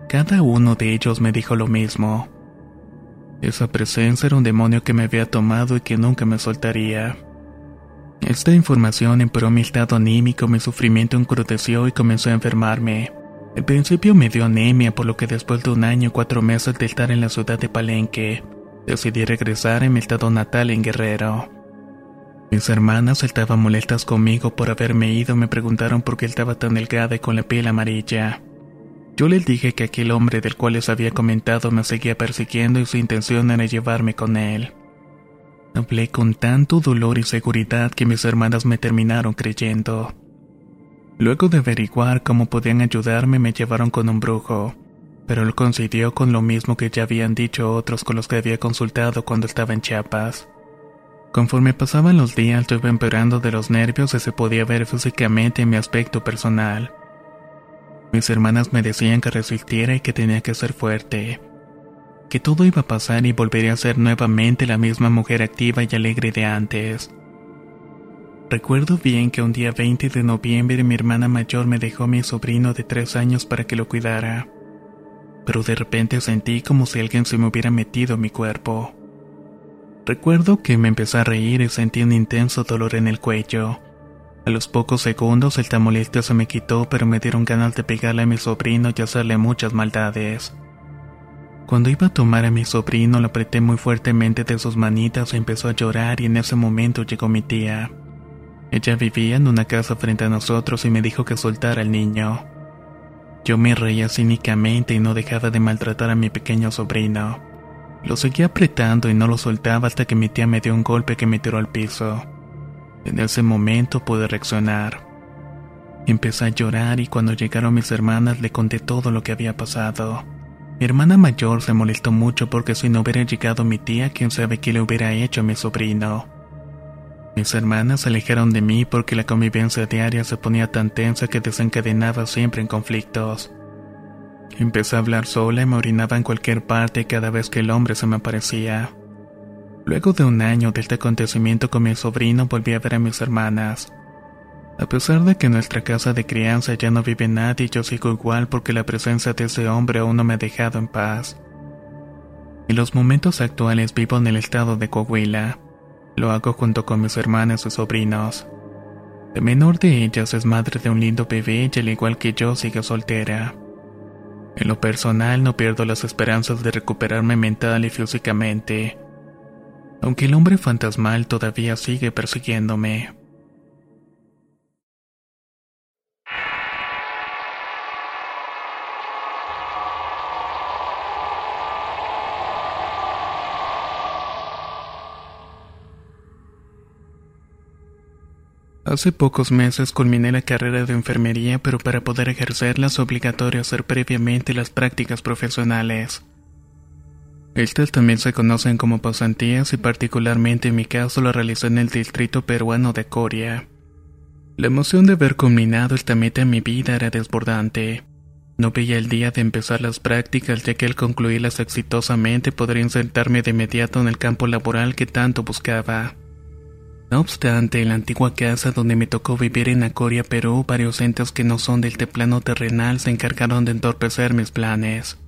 Cada uno de ellos me dijo lo mismo. Esa presencia era un demonio que me había tomado y que nunca me soltaría. Esta información empeoró mi estado anímico, mi sufrimiento encrudeció y comenzó a enfermarme. Al principio me dio anemia, por lo que después de un año y cuatro meses de estar en la ciudad de Palenque, decidí regresar a mi estado natal en Guerrero. Mis hermanas estaban molestas conmigo por haberme ido me preguntaron por qué estaba tan delgada y con la piel amarilla. Yo les dije que aquel hombre del cual les había comentado me seguía persiguiendo y su intención era llevarme con él. Hablé con tanto dolor y seguridad que mis hermanas me terminaron creyendo. Luego de averiguar cómo podían ayudarme me llevaron con un brujo, pero él coincidió con lo mismo que ya habían dicho otros con los que había consultado cuando estaba en Chiapas. Conforme pasaban los días yo iba empeorando de los nervios y se podía ver físicamente en mi aspecto personal. Mis hermanas me decían que resistiera y que tenía que ser fuerte, que todo iba a pasar y volvería a ser nuevamente la misma mujer activa y alegre de antes. Recuerdo bien que un día 20 de noviembre mi hermana mayor me dejó a mi sobrino de tres años para que lo cuidara. Pero de repente sentí como si alguien se me hubiera metido en mi cuerpo. Recuerdo que me empecé a reír y sentí un intenso dolor en el cuello. A los pocos segundos el tamolito se me quitó pero me dieron ganas de pegarle a mi sobrino y hacerle muchas maldades. Cuando iba a tomar a mi sobrino lo apreté muy fuertemente de sus manitas y empezó a llorar y en ese momento llegó mi tía. Ella vivía en una casa frente a nosotros y me dijo que soltara al niño. Yo me reía cínicamente y no dejaba de maltratar a mi pequeño sobrino. Lo seguía apretando y no lo soltaba hasta que mi tía me dio un golpe que me tiró al piso. En ese momento pude reaccionar. Empecé a llorar y cuando llegaron mis hermanas le conté todo lo que había pasado. Mi hermana mayor se molestó mucho porque si no hubiera llegado mi tía, quién sabe qué le hubiera hecho a mi sobrino. Mis hermanas se alejaron de mí porque la convivencia diaria se ponía tan tensa que desencadenaba siempre en conflictos. Empecé a hablar sola y me orinaba en cualquier parte cada vez que el hombre se me aparecía. Luego de un año de este acontecimiento con mi sobrino volví a ver a mis hermanas. A pesar de que en nuestra casa de crianza ya no vive nadie, yo sigo igual porque la presencia de ese hombre aún no me ha dejado en paz. En los momentos actuales vivo en el estado de Coahuila. Lo hago junto con mis hermanas y sobrinos. La menor de ellas es madre de un lindo bebé y al igual que yo sigue soltera. En lo personal no pierdo las esperanzas de recuperarme mental y físicamente, aunque el hombre fantasmal todavía sigue persiguiéndome. Hace pocos meses culminé la carrera de enfermería, pero para poder ejercerla es obligatorio hacer previamente las prácticas profesionales. Estas también se conocen como pasantías y particularmente en mi caso lo realicé en el distrito peruano de Coria. La emoción de haber culminado esta meta en mi vida era desbordante. No veía el día de empezar las prácticas ya que al concluirlas exitosamente podría insertarme de inmediato en el campo laboral que tanto buscaba. No obstante, en la antigua casa donde me tocó vivir en Acoria, Perú, varios entes que no son del plano terrenal se encargaron de entorpecer mis planes.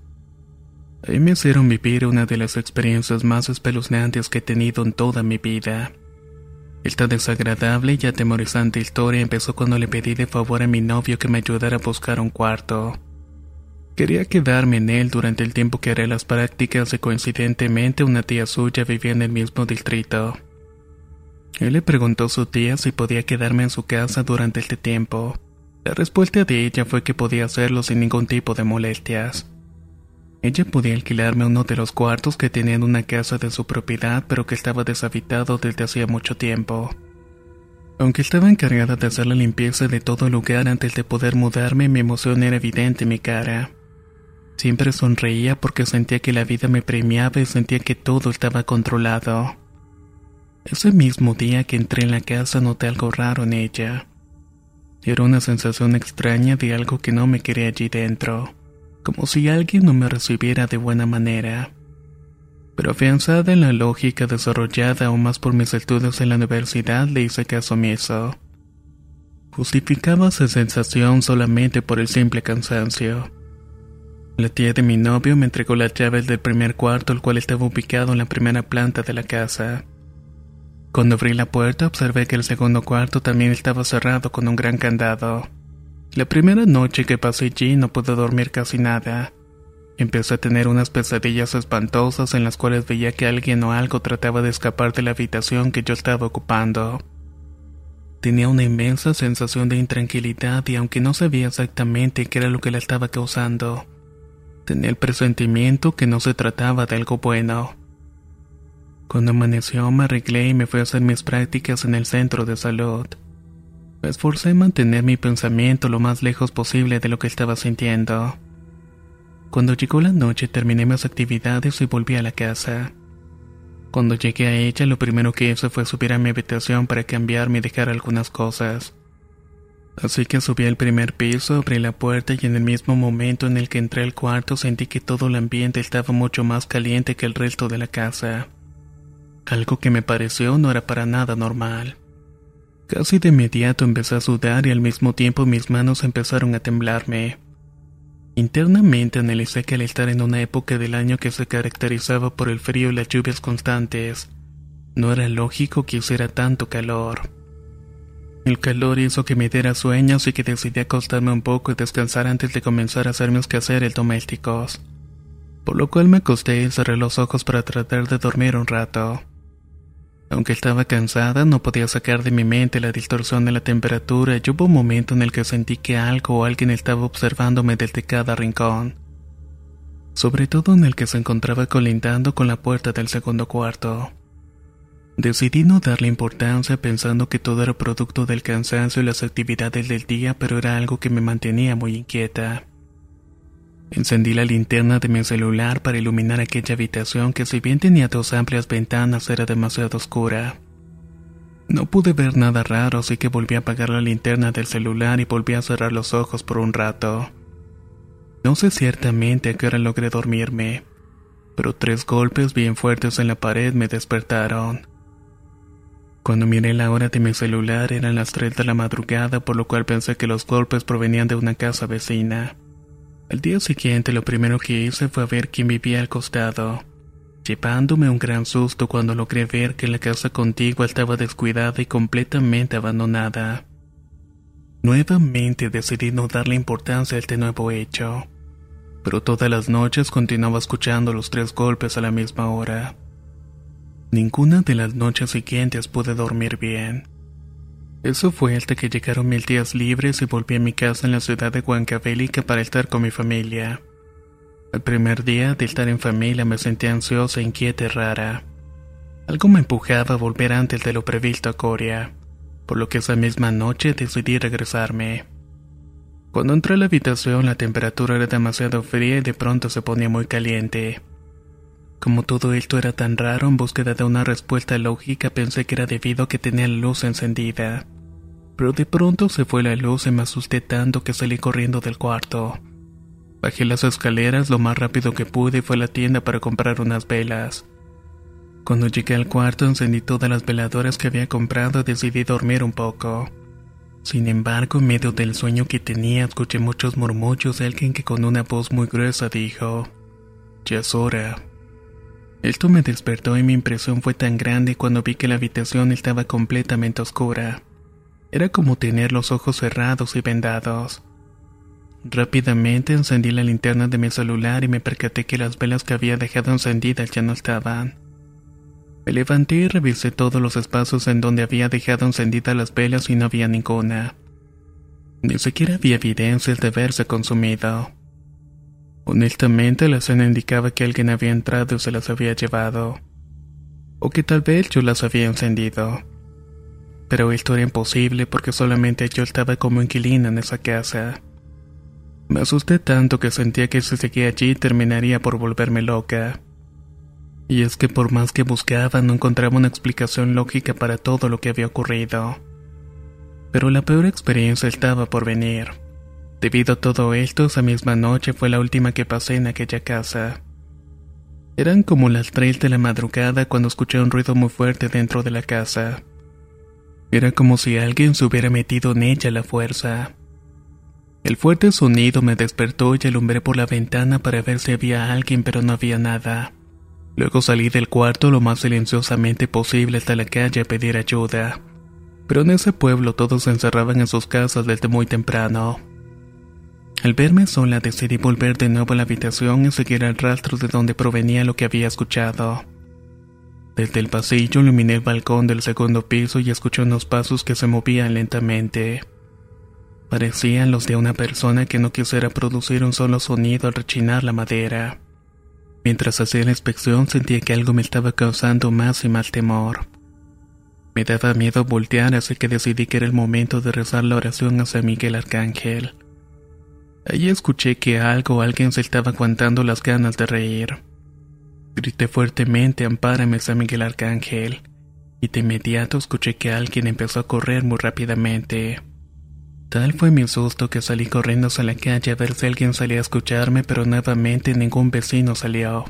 Ahí me hicieron vivir una de las experiencias más espeluznantes que he tenido en toda mi vida. Esta desagradable y atemorizante historia empezó cuando le pedí de favor a mi novio que me ayudara a buscar un cuarto. Quería quedarme en él durante el tiempo que haré las prácticas y coincidentemente una tía suya vivía en el mismo distrito. Él le preguntó a su tía si podía quedarme en su casa durante este tiempo. La respuesta de ella fue que podía hacerlo sin ningún tipo de molestias. Ella podía alquilarme uno de los cuartos que tenía en una casa de su propiedad pero que estaba deshabitado desde hacía mucho tiempo. Aunque estaba encargada de hacer la limpieza de todo lugar antes de poder mudarme, mi emoción era evidente en mi cara. Siempre sonreía porque sentía que la vida me premiaba y sentía que todo estaba controlado. Ese mismo día que entré en la casa noté algo raro en ella. Era una sensación extraña de algo que no me quería allí dentro, como si alguien no me recibiera de buena manera. Pero afianzada en la lógica desarrollada aún más por mis estudios en la universidad, le hice caso omiso. Justificaba esa sensación solamente por el simple cansancio. La tía de mi novio me entregó las llaves del primer cuarto, el cual estaba ubicado en la primera planta de la casa. Cuando abrí la puerta observé que el segundo cuarto también estaba cerrado con un gran candado. La primera noche que pasé allí no pude dormir casi nada. Empecé a tener unas pesadillas espantosas en las cuales veía que alguien o algo trataba de escapar de la habitación que yo estaba ocupando. Tenía una inmensa sensación de intranquilidad y aunque no sabía exactamente qué era lo que la estaba causando, tenía el presentimiento que no se trataba de algo bueno. Cuando amaneció me arreglé y me fui a hacer mis prácticas en el centro de salud. Me esforcé en mantener mi pensamiento lo más lejos posible de lo que estaba sintiendo. Cuando llegó la noche terminé mis actividades y volví a la casa. Cuando llegué a ella lo primero que hice fue subir a mi habitación para cambiarme y dejar algunas cosas. Así que subí al primer piso, abrí la puerta y en el mismo momento en el que entré al cuarto sentí que todo el ambiente estaba mucho más caliente que el resto de la casa. Algo que me pareció no era para nada normal. Casi de inmediato empecé a sudar y al mismo tiempo mis manos empezaron a temblarme. Internamente analicé que al estar en una época del año que se caracterizaba por el frío y las lluvias constantes, no era lógico que hiciera tanto calor. El calor hizo que me diera sueños y que decidí acostarme un poco y descansar antes de comenzar a hacer mis quehaceres domésticos. Por lo cual me acosté y cerré los ojos para tratar de dormir un rato. Aunque estaba cansada, no podía sacar de mi mente la distorsión de la temperatura y hubo un momento en el que sentí que algo o alguien estaba observándome desde cada rincón. Sobre todo en el que se encontraba colindando con la puerta del segundo cuarto. Decidí no darle importancia pensando que todo era producto del cansancio y las actividades del día, pero era algo que me mantenía muy inquieta. Encendí la linterna de mi celular para iluminar aquella habitación que si bien tenía dos amplias ventanas era demasiado oscura. No pude ver nada raro, así que volví a apagar la linterna del celular y volví a cerrar los ojos por un rato. No sé ciertamente a qué hora logré dormirme, pero tres golpes bien fuertes en la pared me despertaron. Cuando miré la hora de mi celular eran las 3 de la madrugada, por lo cual pensé que los golpes provenían de una casa vecina. Al día siguiente lo primero que hice fue ver quién vivía al costado, llevándome un gran susto cuando logré ver que la casa contigua estaba descuidada y completamente abandonada. Nuevamente decidí no darle importancia a este nuevo hecho, pero todas las noches continuaba escuchando los tres golpes a la misma hora. Ninguna de las noches siguientes pude dormir bien. Eso fue hasta que llegaron mil días libres y volví a mi casa en la ciudad de Huancavelica para estar con mi familia. El primer día de estar en familia me sentí ansiosa, inquieta y rara. Algo me empujaba a volver antes de lo previsto a Corea, por lo que esa misma noche decidí regresarme. Cuando entré a la habitación la temperatura era demasiado fría y de pronto se ponía muy caliente. Como todo esto era tan raro, en búsqueda de una respuesta lógica pensé que era debido a que tenía la luz encendida. Pero de pronto se fue la luz y me asusté tanto que salí corriendo del cuarto. Bajé las escaleras lo más rápido que pude y fue a la tienda para comprar unas velas. Cuando llegué al cuarto encendí todas las veladoras que había comprado y decidí dormir un poco. Sin embargo, en medio del sueño que tenía escuché muchos murmullos de alguien que con una voz muy gruesa dijo, Ya es hora. Esto me despertó y mi impresión fue tan grande cuando vi que la habitación estaba completamente oscura. Era como tener los ojos cerrados y vendados. Rápidamente encendí la linterna de mi celular y me percaté que las velas que había dejado encendidas ya no estaban. Me levanté y revisé todos los espacios en donde había dejado encendidas las velas y no había ninguna. Ni siquiera había evidencias de haberse consumido. Honestamente, la escena indicaba que alguien había entrado y se las había llevado. O que tal vez yo las había encendido. Pero esto era imposible porque solamente yo estaba como inquilina en esa casa. Me asusté tanto que sentía que si seguía allí terminaría por volverme loca. Y es que por más que buscaba no encontraba una explicación lógica para todo lo que había ocurrido. Pero la peor experiencia estaba por venir. Debido a todo esto, esa misma noche fue la última que pasé en aquella casa. Eran como las 3 de la madrugada cuando escuché un ruido muy fuerte dentro de la casa. Era como si alguien se hubiera metido en ella la fuerza. El fuerte sonido me despertó y alumbré por la ventana para ver si había alguien, pero no había nada. Luego salí del cuarto lo más silenciosamente posible hasta la calle a pedir ayuda. Pero en ese pueblo todos se encerraban en sus casas desde muy temprano. Al verme sola decidí volver de nuevo a la habitación y seguir el rastro de donde provenía lo que había escuchado. Desde el pasillo iluminé el balcón del segundo piso y escuché unos pasos que se movían lentamente. Parecían los de una persona que no quisiera producir un solo sonido al rechinar la madera. Mientras hacía la inspección sentía que algo me estaba causando más y más temor. Me daba miedo voltear, así que decidí que era el momento de rezar la oración a San Miguel Arcángel. Allí escuché que algo o alguien se estaba aguantando las ganas de reír. Grité fuertemente, ampárame San Miguel Arcángel, y de inmediato escuché que alguien empezó a correr muy rápidamente. Tal fue mi susto que salí corriendo a la calle a ver si alguien salía a escucharme, pero nuevamente ningún vecino salió.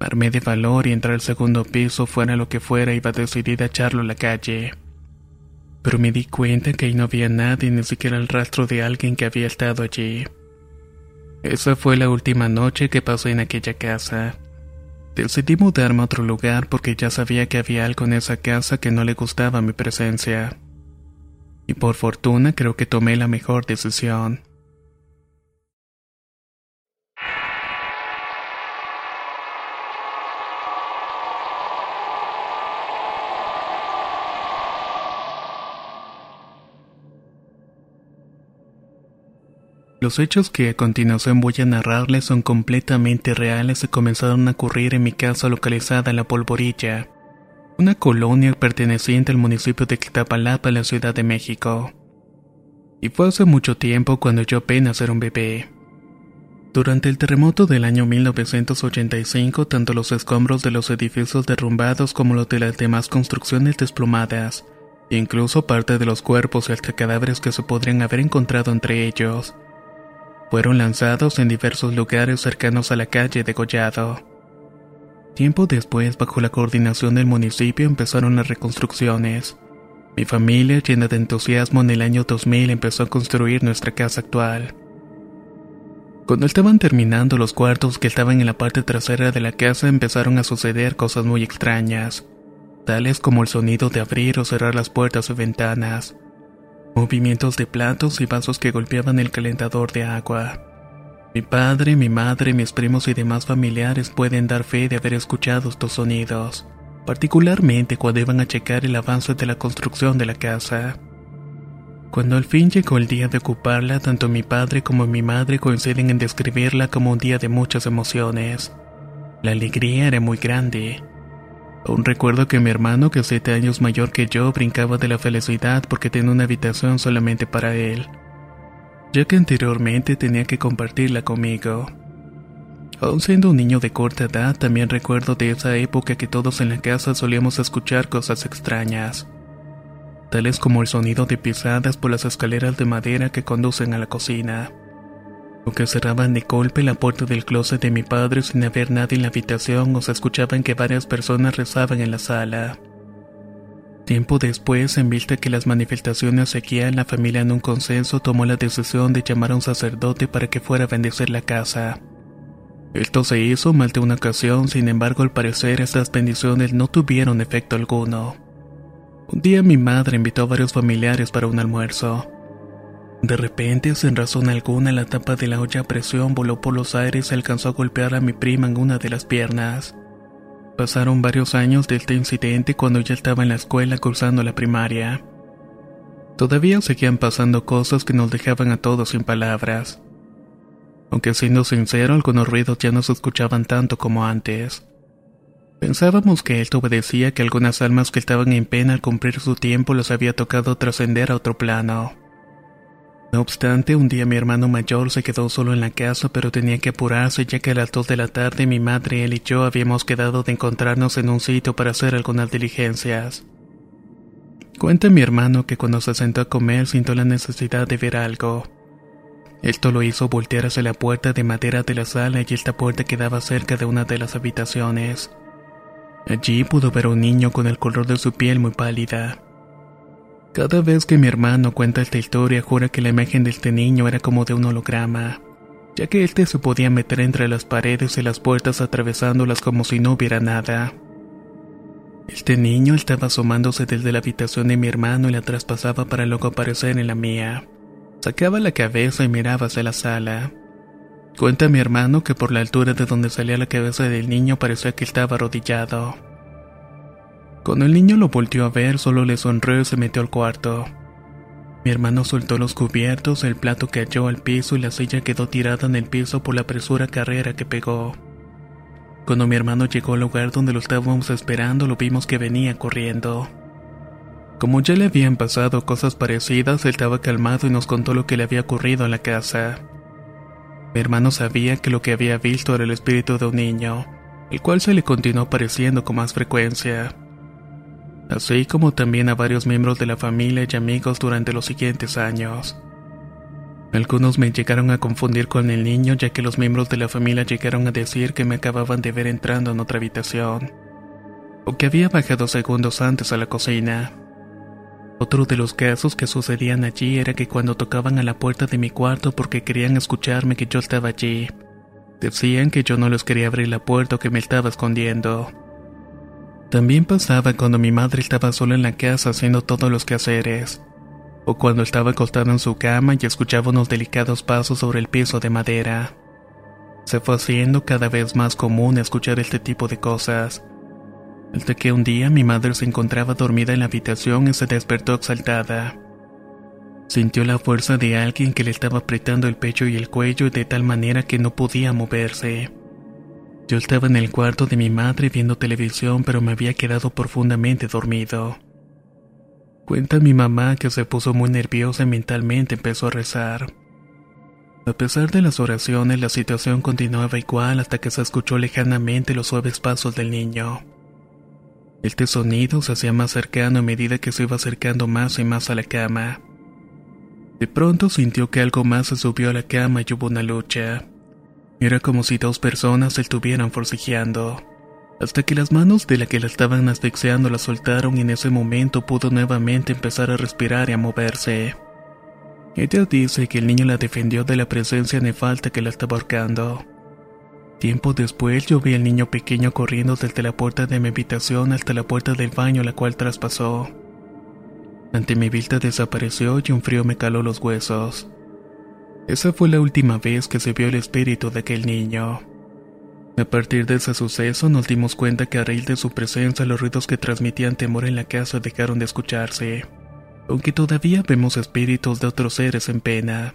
Armé de valor y entré al segundo piso, fuera lo que fuera, iba decidida a echarlo a la calle. Pero me di cuenta que ahí no había nadie, ni siquiera el rastro de alguien que había estado allí. Esa fue la última noche que pasé en aquella casa. Decidí mudarme a otro lugar porque ya sabía que había algo en esa casa que no le gustaba mi presencia. Y por fortuna creo que tomé la mejor decisión. Los hechos que a continuación voy a narrarles son completamente reales y comenzaron a ocurrir en mi casa localizada en La Polvorilla, una colonia perteneciente al municipio de Quitapalapa en la Ciudad de México. Y fue hace mucho tiempo cuando yo apenas era un bebé. Durante el terremoto del año 1985, tanto los escombros de los edificios derrumbados como los de las demás construcciones desplomadas, incluso parte de los cuerpos y hasta cadáveres que se podrían haber encontrado entre ellos, fueron lanzados en diversos lugares cercanos a la calle de Collado. Tiempo después, bajo la coordinación del municipio, empezaron las reconstrucciones. Mi familia, llena de entusiasmo en el año 2000, empezó a construir nuestra casa actual. Cuando estaban terminando los cuartos que estaban en la parte trasera de la casa, empezaron a suceder cosas muy extrañas, tales como el sonido de abrir o cerrar las puertas o ventanas movimientos de platos y vasos que golpeaban el calentador de agua. Mi padre, mi madre, mis primos y demás familiares pueden dar fe de haber escuchado estos sonidos, particularmente cuando iban a checar el avance de la construcción de la casa. Cuando al fin llegó el día de ocuparla, tanto mi padre como mi madre coinciden en describirla como un día de muchas emociones. La alegría era muy grande. Aún recuerdo que mi hermano, que siete años mayor que yo, brincaba de la felicidad porque tenía una habitación solamente para él, ya que anteriormente tenía que compartirla conmigo. Aún siendo un niño de corta edad, también recuerdo de esa época que todos en la casa solíamos escuchar cosas extrañas, tales como el sonido de pisadas por las escaleras de madera que conducen a la cocina que cerraban de golpe la puerta del closet de mi padre sin haber nadie en la habitación o se escuchaban que varias personas rezaban en la sala. Tiempo después, en vista que las manifestaciones seguían, la familia en un consenso tomó la decisión de llamar a un sacerdote para que fuera a bendecir la casa. Esto se hizo más de una ocasión, sin embargo al parecer estas bendiciones no tuvieron efecto alguno. Un día mi madre invitó a varios familiares para un almuerzo. De repente, sin razón alguna, la tapa de la olla a presión voló por los aires y alcanzó a golpear a mi prima en una de las piernas. Pasaron varios años de este incidente cuando ya estaba en la escuela cursando la primaria. Todavía seguían pasando cosas que nos dejaban a todos sin palabras. Aunque siendo sincero, algunos ruidos ya no se escuchaban tanto como antes. Pensábamos que esto obedecía que algunas almas que estaban en pena al cumplir su tiempo los había tocado trascender a otro plano. No obstante, un día mi hermano mayor se quedó solo en la casa, pero tenía que apurarse ya que a las dos de la tarde mi madre, él y yo habíamos quedado de encontrarnos en un sitio para hacer algunas diligencias. Cuenta mi hermano que cuando se sentó a comer sintió la necesidad de ver algo. Esto lo hizo voltear hacia la puerta de madera de la sala y esta puerta quedaba cerca de una de las habitaciones. Allí pudo ver un niño con el color de su piel muy pálida. Cada vez que mi hermano cuenta esta historia, jura que la imagen de este niño era como de un holograma, ya que este se podía meter entre las paredes y las puertas atravesándolas como si no hubiera nada. Este niño estaba asomándose desde la habitación de mi hermano y la traspasaba para luego aparecer en la mía. Sacaba la cabeza y miraba hacia la sala. Cuenta mi hermano que por la altura de donde salía la cabeza del niño parecía que estaba arrodillado. Cuando el niño lo volteó a ver, solo le sonrió y se metió al cuarto. Mi hermano soltó los cubiertos, el plato cayó al piso y la silla quedó tirada en el piso por la presura carrera que pegó. Cuando mi hermano llegó al lugar donde lo estábamos esperando, lo vimos que venía corriendo. Como ya le habían pasado cosas parecidas, él estaba calmado y nos contó lo que le había ocurrido en la casa. Mi hermano sabía que lo que había visto era el espíritu de un niño, el cual se le continuó apareciendo con más frecuencia. Así como también a varios miembros de la familia y amigos durante los siguientes años. Algunos me llegaron a confundir con el niño ya que los miembros de la familia llegaron a decir que me acababan de ver entrando en otra habitación, o que había bajado segundos antes a la cocina. Otro de los casos que sucedían allí era que cuando tocaban a la puerta de mi cuarto porque querían escucharme que yo estaba allí, decían que yo no les quería abrir la puerta o que me estaba escondiendo. También pasaba cuando mi madre estaba sola en la casa haciendo todos los quehaceres, o cuando estaba acostada en su cama y escuchaba unos delicados pasos sobre el piso de madera. Se fue haciendo cada vez más común escuchar este tipo de cosas hasta que un día mi madre se encontraba dormida en la habitación y se despertó exaltada. Sintió la fuerza de alguien que le estaba apretando el pecho y el cuello de tal manera que no podía moverse. Yo estaba en el cuarto de mi madre viendo televisión, pero me había quedado profundamente dormido. Cuenta mi mamá que se puso muy nerviosa y mentalmente empezó a rezar. A pesar de las oraciones, la situación continuaba igual hasta que se escuchó lejanamente los suaves pasos del niño. Este sonido se hacía más cercano a medida que se iba acercando más y más a la cama. De pronto sintió que algo más se subió a la cama y hubo una lucha. Era como si dos personas se estuvieran forcejeando. Hasta que las manos de la que la estaban asfixiando la soltaron y en ese momento pudo nuevamente empezar a respirar y a moverse. Ella dice que el niño la defendió de la presencia nefalta que la estaba ahorcando. Tiempo después yo vi al niño pequeño corriendo desde la puerta de mi habitación hasta la puerta del baño la cual traspasó. Ante mi vista desapareció y un frío me caló los huesos. Esa fue la última vez que se vio el espíritu de aquel niño. A partir de ese suceso nos dimos cuenta que a raíz de su presencia los ruidos que transmitían temor en la casa dejaron de escucharse, aunque todavía vemos espíritus de otros seres en pena.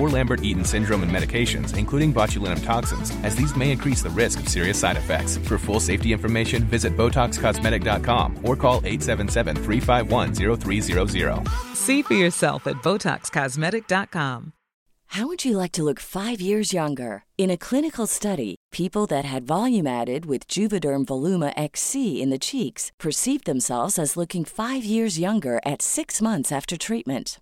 or Lambert Eaton syndrome and medications, including botulinum toxins, as these may increase the risk of serious side effects. For full safety information, visit BotoxCosmetic.com or call 877 351 0300. See for yourself at BotoxCosmetic.com. How would you like to look five years younger? In a clinical study, people that had volume added with Juvederm Voluma XC in the cheeks perceived themselves as looking five years younger at six months after treatment.